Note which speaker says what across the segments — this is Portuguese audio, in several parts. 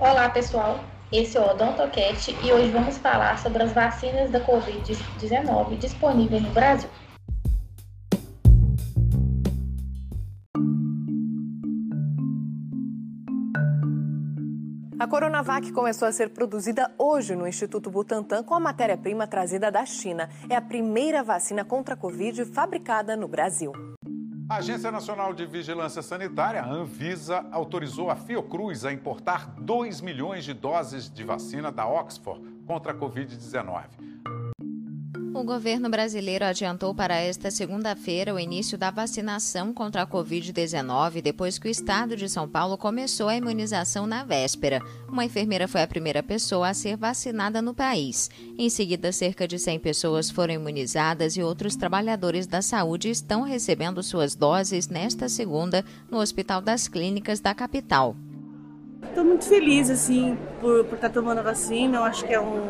Speaker 1: Olá, pessoal. Esse é o OdontoCast e hoje vamos falar sobre as vacinas da Covid-19 disponíveis no Brasil.
Speaker 2: A Coronavac começou a ser produzida hoje no Instituto Butantan com a matéria-prima trazida da China. É a primeira vacina contra a Covid fabricada no Brasil.
Speaker 3: A Agência Nacional de Vigilância Sanitária, a Anvisa, autorizou a Fiocruz a importar 2 milhões de doses de vacina da Oxford contra a Covid-19.
Speaker 4: O governo brasileiro adiantou para esta segunda-feira o início da vacinação contra a Covid-19 depois que o estado de São Paulo começou a imunização na véspera. Uma enfermeira foi a primeira pessoa a ser vacinada no país. Em seguida, cerca de 100 pessoas foram imunizadas e outros trabalhadores da saúde estão recebendo suas doses nesta segunda no Hospital das Clínicas da capital.
Speaker 5: Estou muito feliz assim por, por estar tomando a vacina. Eu acho que é um,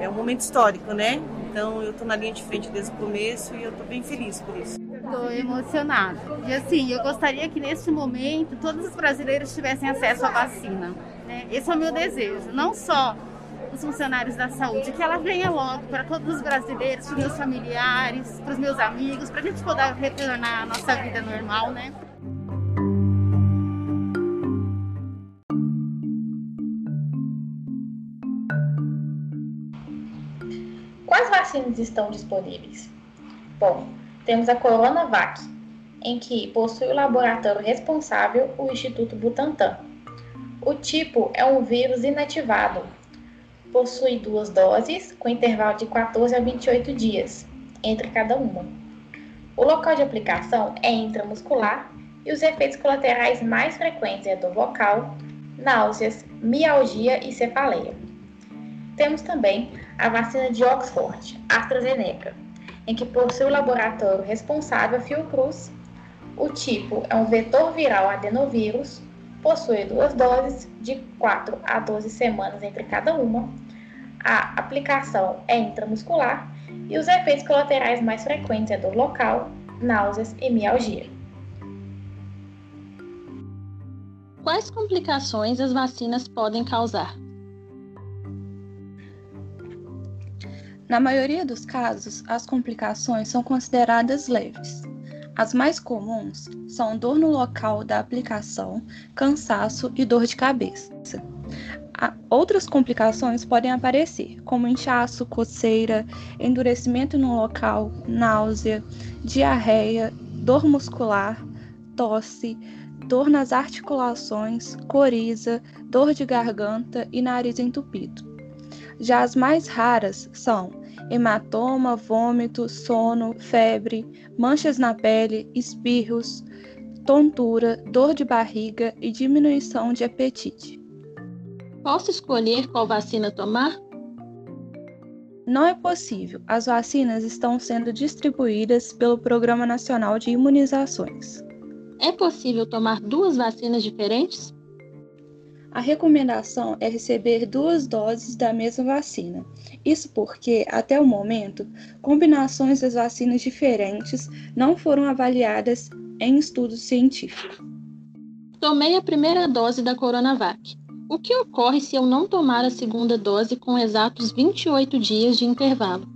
Speaker 5: é um momento histórico, né? Então eu estou na linha de frente desde o começo e eu estou bem feliz por isso.
Speaker 6: Estou emocionada. E assim, eu gostaria que neste momento todos os brasileiros tivessem acesso à vacina. Né? Esse é o meu desejo. Não só os funcionários da saúde, que ela venha logo para todos os brasileiros, para os meus familiares, para os meus amigos, para a gente poder retornar à nossa vida normal, né?
Speaker 1: Vacinas estão disponíveis? Bom, temos a Coronavac, em que possui o laboratório responsável o Instituto Butantan. O tipo é um vírus inativado. Possui duas doses, com intervalo de 14 a 28 dias entre cada uma. O local de aplicação é intramuscular e os efeitos colaterais mais frequentes é dor local, náuseas, mialgia e cefaleia. Temos também a vacina de Oxford, AstraZeneca, em que possui o laboratório responsável Fiocruz. O tipo é um vetor viral adenovírus, possui duas doses de 4 a 12 semanas entre cada uma. A aplicação é intramuscular e os efeitos colaterais mais frequentes é dor local, náuseas e mialgia.
Speaker 7: Quais complicações as vacinas podem causar?
Speaker 8: Na maioria dos casos, as complicações são consideradas leves. As mais comuns são dor no local da aplicação, cansaço e dor de cabeça. Outras complicações podem aparecer, como inchaço, coceira, endurecimento no local, náusea, diarreia, dor muscular, tosse, dor nas articulações, coriza, dor de garganta e nariz entupido. Já as mais raras são hematoma, vômito, sono, febre, manchas na pele, espirros, tontura, dor de barriga e diminuição de apetite.
Speaker 7: Posso escolher qual vacina tomar?
Speaker 8: Não é possível. As vacinas estão sendo distribuídas pelo Programa Nacional de Imunizações.
Speaker 7: É possível tomar duas vacinas diferentes?
Speaker 8: A recomendação é receber duas doses da mesma vacina. Isso porque, até o momento, combinações das vacinas diferentes não foram avaliadas em estudos científicos.
Speaker 7: Tomei a primeira dose da Coronavac. O que ocorre se eu não tomar a segunda dose com exatos 28 dias de intervalo?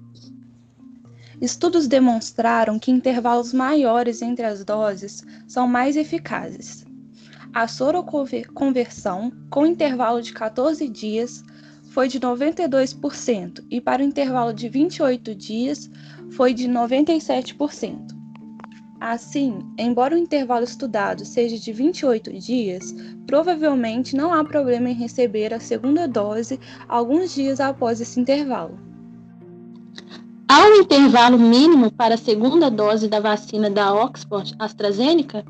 Speaker 8: Estudos demonstraram que intervalos maiores entre as doses são mais eficazes. A soroconversão, com intervalo de 14 dias, foi de 92% e para o intervalo de 28 dias foi de 97%. Assim, embora o intervalo estudado seja de 28 dias, provavelmente não há problema em receber a segunda dose alguns dias após esse intervalo.
Speaker 7: Há um intervalo mínimo para a segunda dose da vacina da Oxford AstraZeneca?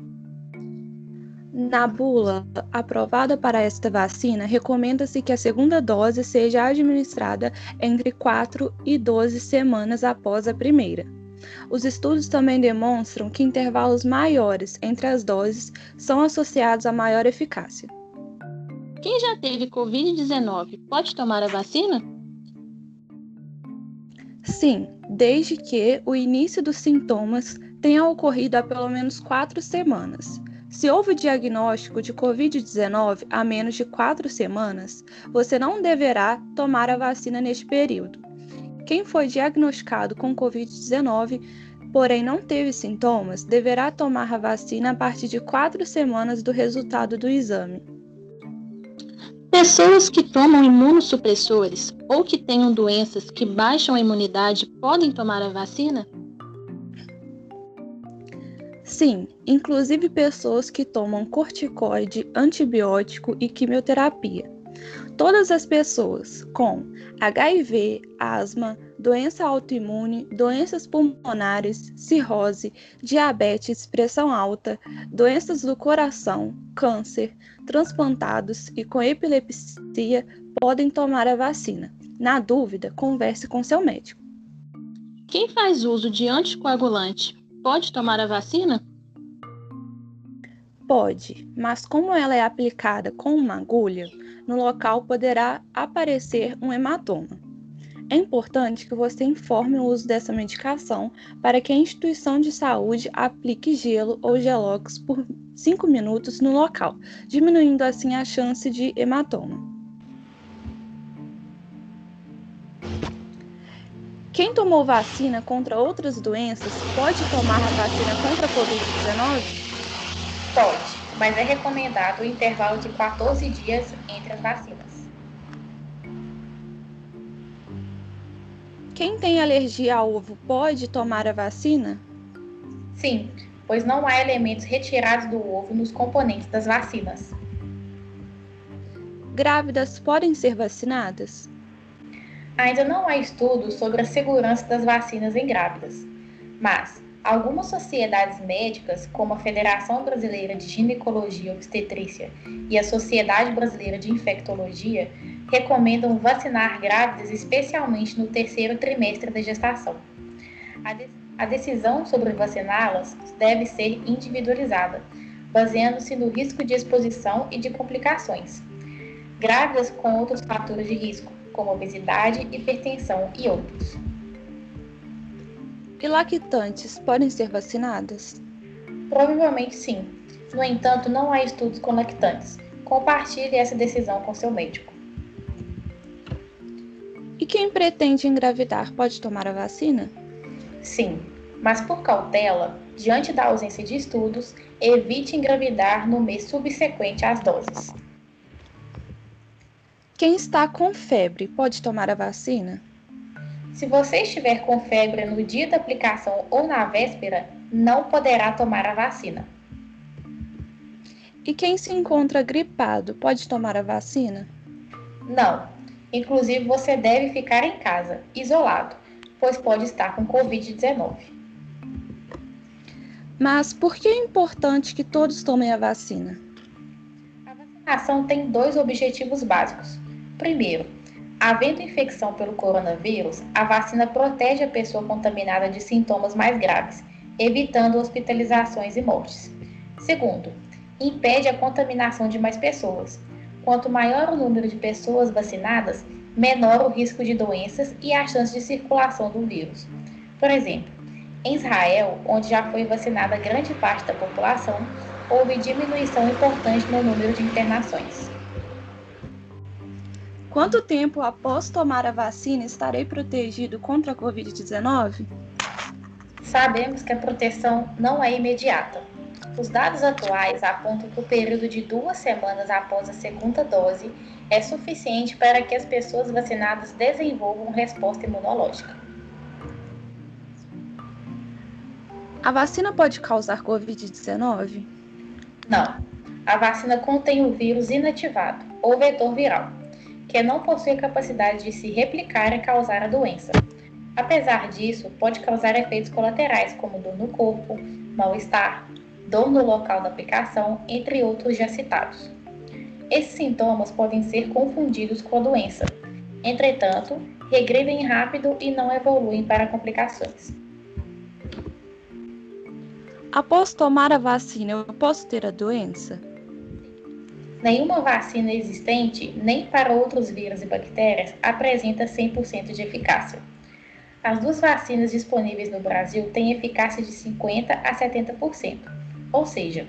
Speaker 8: Na bula aprovada para esta vacina, recomenda-se que a segunda dose seja administrada entre 4 e 12 semanas após a primeira. Os estudos também demonstram que intervalos maiores entre as doses são associados a maior eficácia.
Speaker 7: Quem já teve Covid-19 pode tomar a vacina?
Speaker 8: Sim, desde que o início dos sintomas tenha ocorrido há pelo menos quatro semanas Se houve diagnóstico de Covid-19 há menos de quatro semanas, você não deverá tomar a vacina neste período. Quem foi diagnosticado com Covid-19, porém não teve sintomas, deverá tomar a vacina a partir de quatro semanas do resultado do exame.
Speaker 7: Pessoas que tomam imunossupressores ou que tenham doenças que baixam a imunidade podem tomar a vacina?
Speaker 8: Sim, inclusive pessoas que tomam corticoide, antibiótico e quimioterapia. Todas as pessoas com HIV, asma, doença autoimune, doenças pulmonares, cirrose, diabetes, pressão alta, doenças do coração, câncer, transplantados e com epilepsia podem tomar a vacina. Na dúvida, converse com seu médico.
Speaker 7: Quem faz uso de anticoagulante pode tomar a vacina?
Speaker 8: Pode, mas como ela é aplicada com uma agulha, no local poderá aparecer um hematoma. É importante que você informe o uso dessa medicação para que a instituição de saúde aplique gelo ou gelox por 5 minutos no local, diminuindo assim a chance de hematoma. Quem tomou vacina contra outras doenças pode tomar a vacina contra a Covid-19?
Speaker 1: Pode, mas é recomendado o intervalo de 14 dias entre as vacinas.
Speaker 8: Quem tem alergia ao ovo pode tomar a vacina?
Speaker 1: Sim, pois não há elementos retirados do ovo nos componentes das vacinas.
Speaker 8: Grávidas podem ser vacinadas?
Speaker 1: Ainda não há estudos sobre a segurança das vacinas em grávidas, mas algumas sociedades médicas, como a Federação Brasileira de Ginecologia e Obstetrícia e a Sociedade Brasileira de Infectologia, recomendam vacinar grávidas especialmente no terceiro trimestre da gestação. A, de a decisão sobre vaciná-las deve ser individualizada, baseando-se no risco de exposição e de complicações. Grávidas com outros fatores de risco, como obesidade, hipertensão e outros.
Speaker 8: E lactantes podem ser vacinadas?
Speaker 1: Provavelmente sim. No entanto, não há estudos com lactantes. Compartilhe essa decisão com seu médico.
Speaker 8: E quem pretende engravidar pode tomar a vacina?
Speaker 1: Sim, mas por cautela, diante da ausência de estudos, evite engravidar no mês subsequente às doses.
Speaker 8: Quem está com febre pode tomar a vacina?
Speaker 1: Se você estiver com febre no dia da aplicação ou na véspera, não poderá tomar a vacina.
Speaker 8: E quem se encontra gripado pode tomar a vacina?
Speaker 1: Não. Inclusive, você deve ficar em casa, isolado, pois pode estar com Covid-19.
Speaker 8: Mas por que é importante que todos tomem a vacina?
Speaker 1: A vacinação tem dois objetivos básicos. Primeiro, havendo infecção pelo coronavírus, a vacina protege a pessoa contaminada de sintomas mais graves, evitando hospitalizações e mortes. Segundo, impede a contaminação de mais pessoas. Quanto maior o número de pessoas vacinadas, menor o risco de doenças e a chance de circulação do vírus. Por exemplo, em Israel, onde já foi vacinada grande parte da população, houve diminuição importante no número de internações.
Speaker 8: Quanto tempo após tomar a vacina estarei protegido contra a Covid-19?
Speaker 1: Sabemos que a proteção não é imediata. Os dados atuais apontam que o período de duas semanas após a segunda dose é suficiente para que as pessoas vacinadas desenvolvam resposta imunológica.
Speaker 8: A vacina pode causar Covid-19?
Speaker 1: Não. A vacina contém o vírus inativado, ou vetor viral que não possui a capacidade de se replicar e causar a doença. Apesar disso, pode causar efeitos colaterais como dor no corpo, mal-estar, dor no local da aplicação, entre outros já citados. Esses sintomas podem ser confundidos com a doença. Entretanto, regredem rápido e não evoluem para complicações.
Speaker 8: Após tomar a vacina, eu posso ter a doença?
Speaker 1: Nenhuma vacina existente, nem para outros vírus e bactérias, apresenta 100% de eficácia. As duas vacinas disponíveis no Brasil têm eficácia de 50% a 70%, ou seja,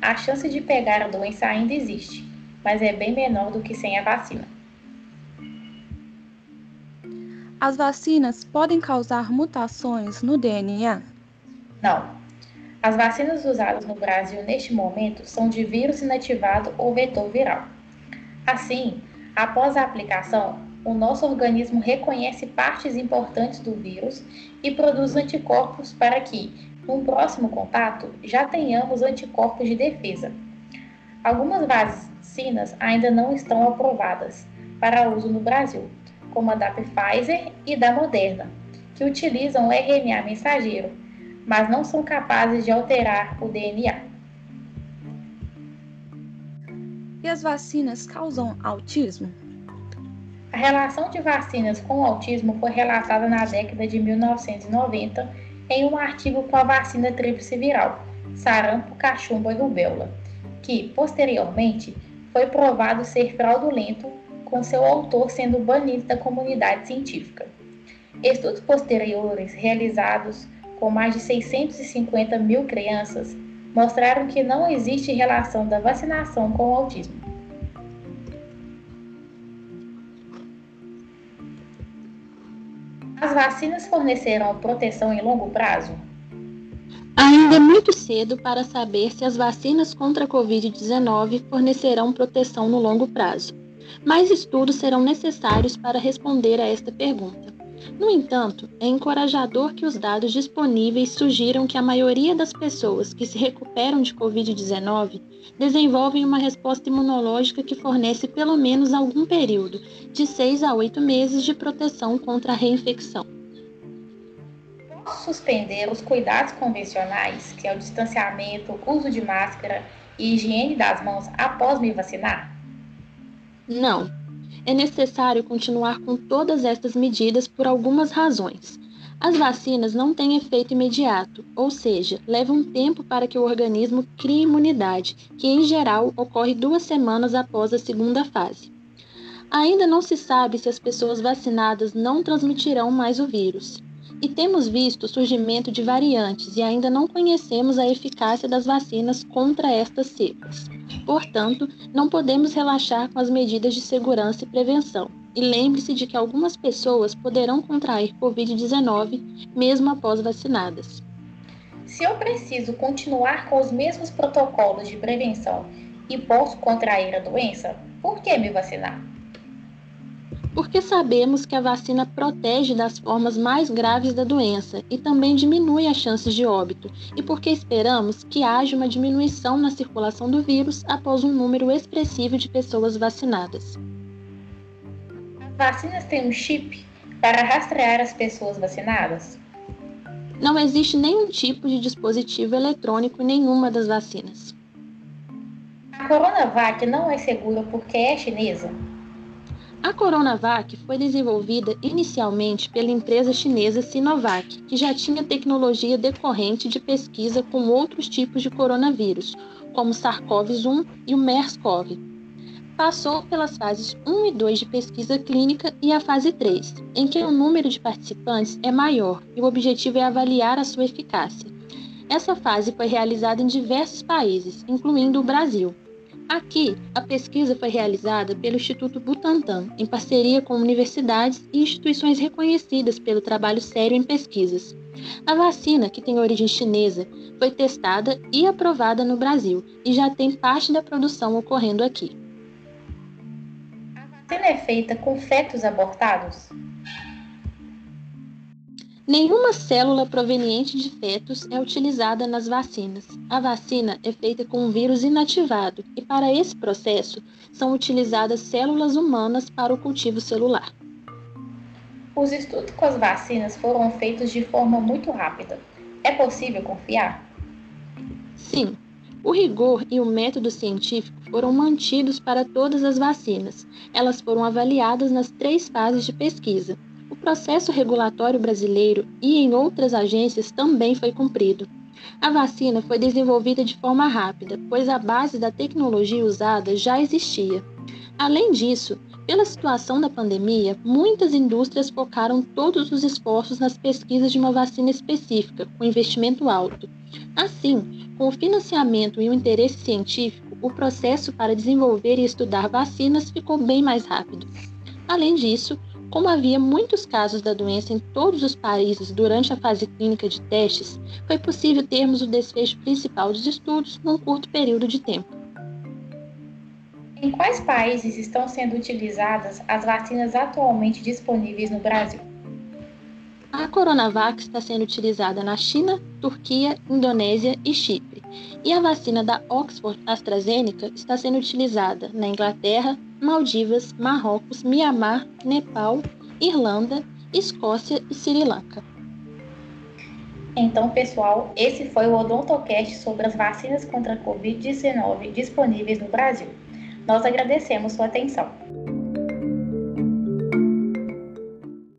Speaker 1: a chance de pegar a doença ainda existe, mas é bem menor do que sem a vacina.
Speaker 8: As vacinas podem causar mutações no DNA?
Speaker 1: Não. As vacinas usadas no Brasil neste momento são de vírus inativado ou vetor viral. Assim, após a aplicação, o nosso organismo reconhece partes importantes do vírus e produz anticorpos para que, num próximo contato, já tenhamos anticorpos de defesa. Algumas vacinas ainda não estão aprovadas para uso no Brasil, como a da Pfizer e da Moderna, que utilizam o RNA mensageiro, mas não são capazes de alterar o DNA.
Speaker 8: E as vacinas causam autismo?
Speaker 1: A relação de vacinas com o autismo foi relatada na década de 1990 em um artigo com a vacina tríplice viral, sarampo, cachumba e rubéola, que, posteriormente, foi provado ser fraudulento, com seu autor sendo banido da comunidade científica. Estudos posteriores realizados com mais de 650 mil crianças mostraram que não existe relação da vacinação com o autismo. As vacinas fornecerão proteção em longo prazo?
Speaker 7: Ainda é muito cedo para saber se as vacinas contra a Covid-19 fornecerão proteção no longo prazo. Mais estudos serão necessários para responder a esta pergunta. No entanto, é encorajador que os dados disponíveis sugiram que a maioria das pessoas que se recuperam de Covid-19 desenvolvem uma resposta imunológica que fornece pelo menos algum período, de 6 a 8 meses, de proteção contra a reinfecção.
Speaker 1: Posso suspender os cuidados convencionais, que é o distanciamento, uso de máscara e higiene das mãos após me vacinar?
Speaker 7: Não, é necessário continuar com todas estas medidas por algumas razões. As vacinas não têm efeito imediato, ou seja, levam tempo para que o organismo crie imunidade, que em geral ocorre duas semanas após a segunda fase. Ainda não se sabe se as pessoas vacinadas não transmitirão mais o vírus. E temos visto o surgimento de variantes e ainda não conhecemos a eficácia das vacinas contra estas cepas. Portanto, não podemos relaxar com as medidas de segurança e prevenção. E lembre-se de que algumas pessoas poderão contrair Covid-19 mesmo após vacinadas.
Speaker 1: Se eu preciso continuar com os mesmos protocolos de prevenção e posso contrair a doença, por que me vacinar?
Speaker 7: Porque sabemos que a vacina protege das formas mais graves da doença e também diminui as chances de óbito, e porque esperamos que haja uma diminuição na circulação do vírus após um número expressivo de pessoas vacinadas.
Speaker 1: As vacinas têm um chip para rastrear as pessoas vacinadas?
Speaker 7: Não existe nenhum tipo de dispositivo eletrônico em nenhuma das vacinas.
Speaker 1: A Coronavac não é segura porque é chinesa?
Speaker 7: A Coronavac foi desenvolvida inicialmente pela empresa chinesa Sinovac, que já tinha tecnologia decorrente de pesquisa com outros tipos de coronavírus, como SARS-CoV-1 e o MERS-CoV. Passou pelas fases 1 e 2 de pesquisa clínica e a fase 3, em que o número de participantes é maior e o objetivo é avaliar a sua eficácia. Essa fase foi realizada em diversos países, incluindo o Brasil. Aqui, a pesquisa foi realizada pelo Instituto Butantan, em parceria com universidades e instituições reconhecidas pelo trabalho sério em pesquisas. A vacina, que tem origem chinesa, foi testada e aprovada no Brasil e já tem parte da produção ocorrendo aqui.
Speaker 1: A vacina é feita com fetos abortados?
Speaker 7: Nenhuma célula proveniente de fetos é utilizada nas vacinas. A vacina é feita com um vírus inativado e, para esse processo, são utilizadas células humanas para o cultivo celular.
Speaker 1: Os estudos com as vacinas foram feitos de forma muito rápida. É possível confiar?
Speaker 7: Sim. O rigor e o método científico foram mantidos para todas as vacinas. Elas foram avaliadas nas três fases de pesquisa processo regulatório brasileiro e em outras agências também foi cumprido. A vacina foi desenvolvida de forma rápida, pois a base da tecnologia usada já existia. Além disso, Pela situação da pandemia, muitas indústrias focaram todos os esforços nas pesquisas de uma vacina específica, com investimento alto. Assim, com o financiamento e o interesse científico, o processo para desenvolver e estudar vacinas ficou bem mais rápido. Além disso, como havia muitos casos da doença em todos os países durante a fase clínica de testes, foi possível termos o desfecho principal dos estudos num curto período de tempo.
Speaker 1: Em quais países estão sendo utilizadas as vacinas atualmente disponíveis no Brasil?
Speaker 7: A Coronavac está sendo utilizada na China, Turquia, Indonésia e Chipre. E a vacina da Oxford AstraZeneca está sendo utilizada na Inglaterra, Maldivas, Marrocos, Mianmar, Nepal, Irlanda, Escócia e Sri Lanka.
Speaker 1: Então, pessoal, esse foi o Odontocast sobre as vacinas contra a Covid-19 disponíveis no Brasil. Nós agradecemos sua atenção.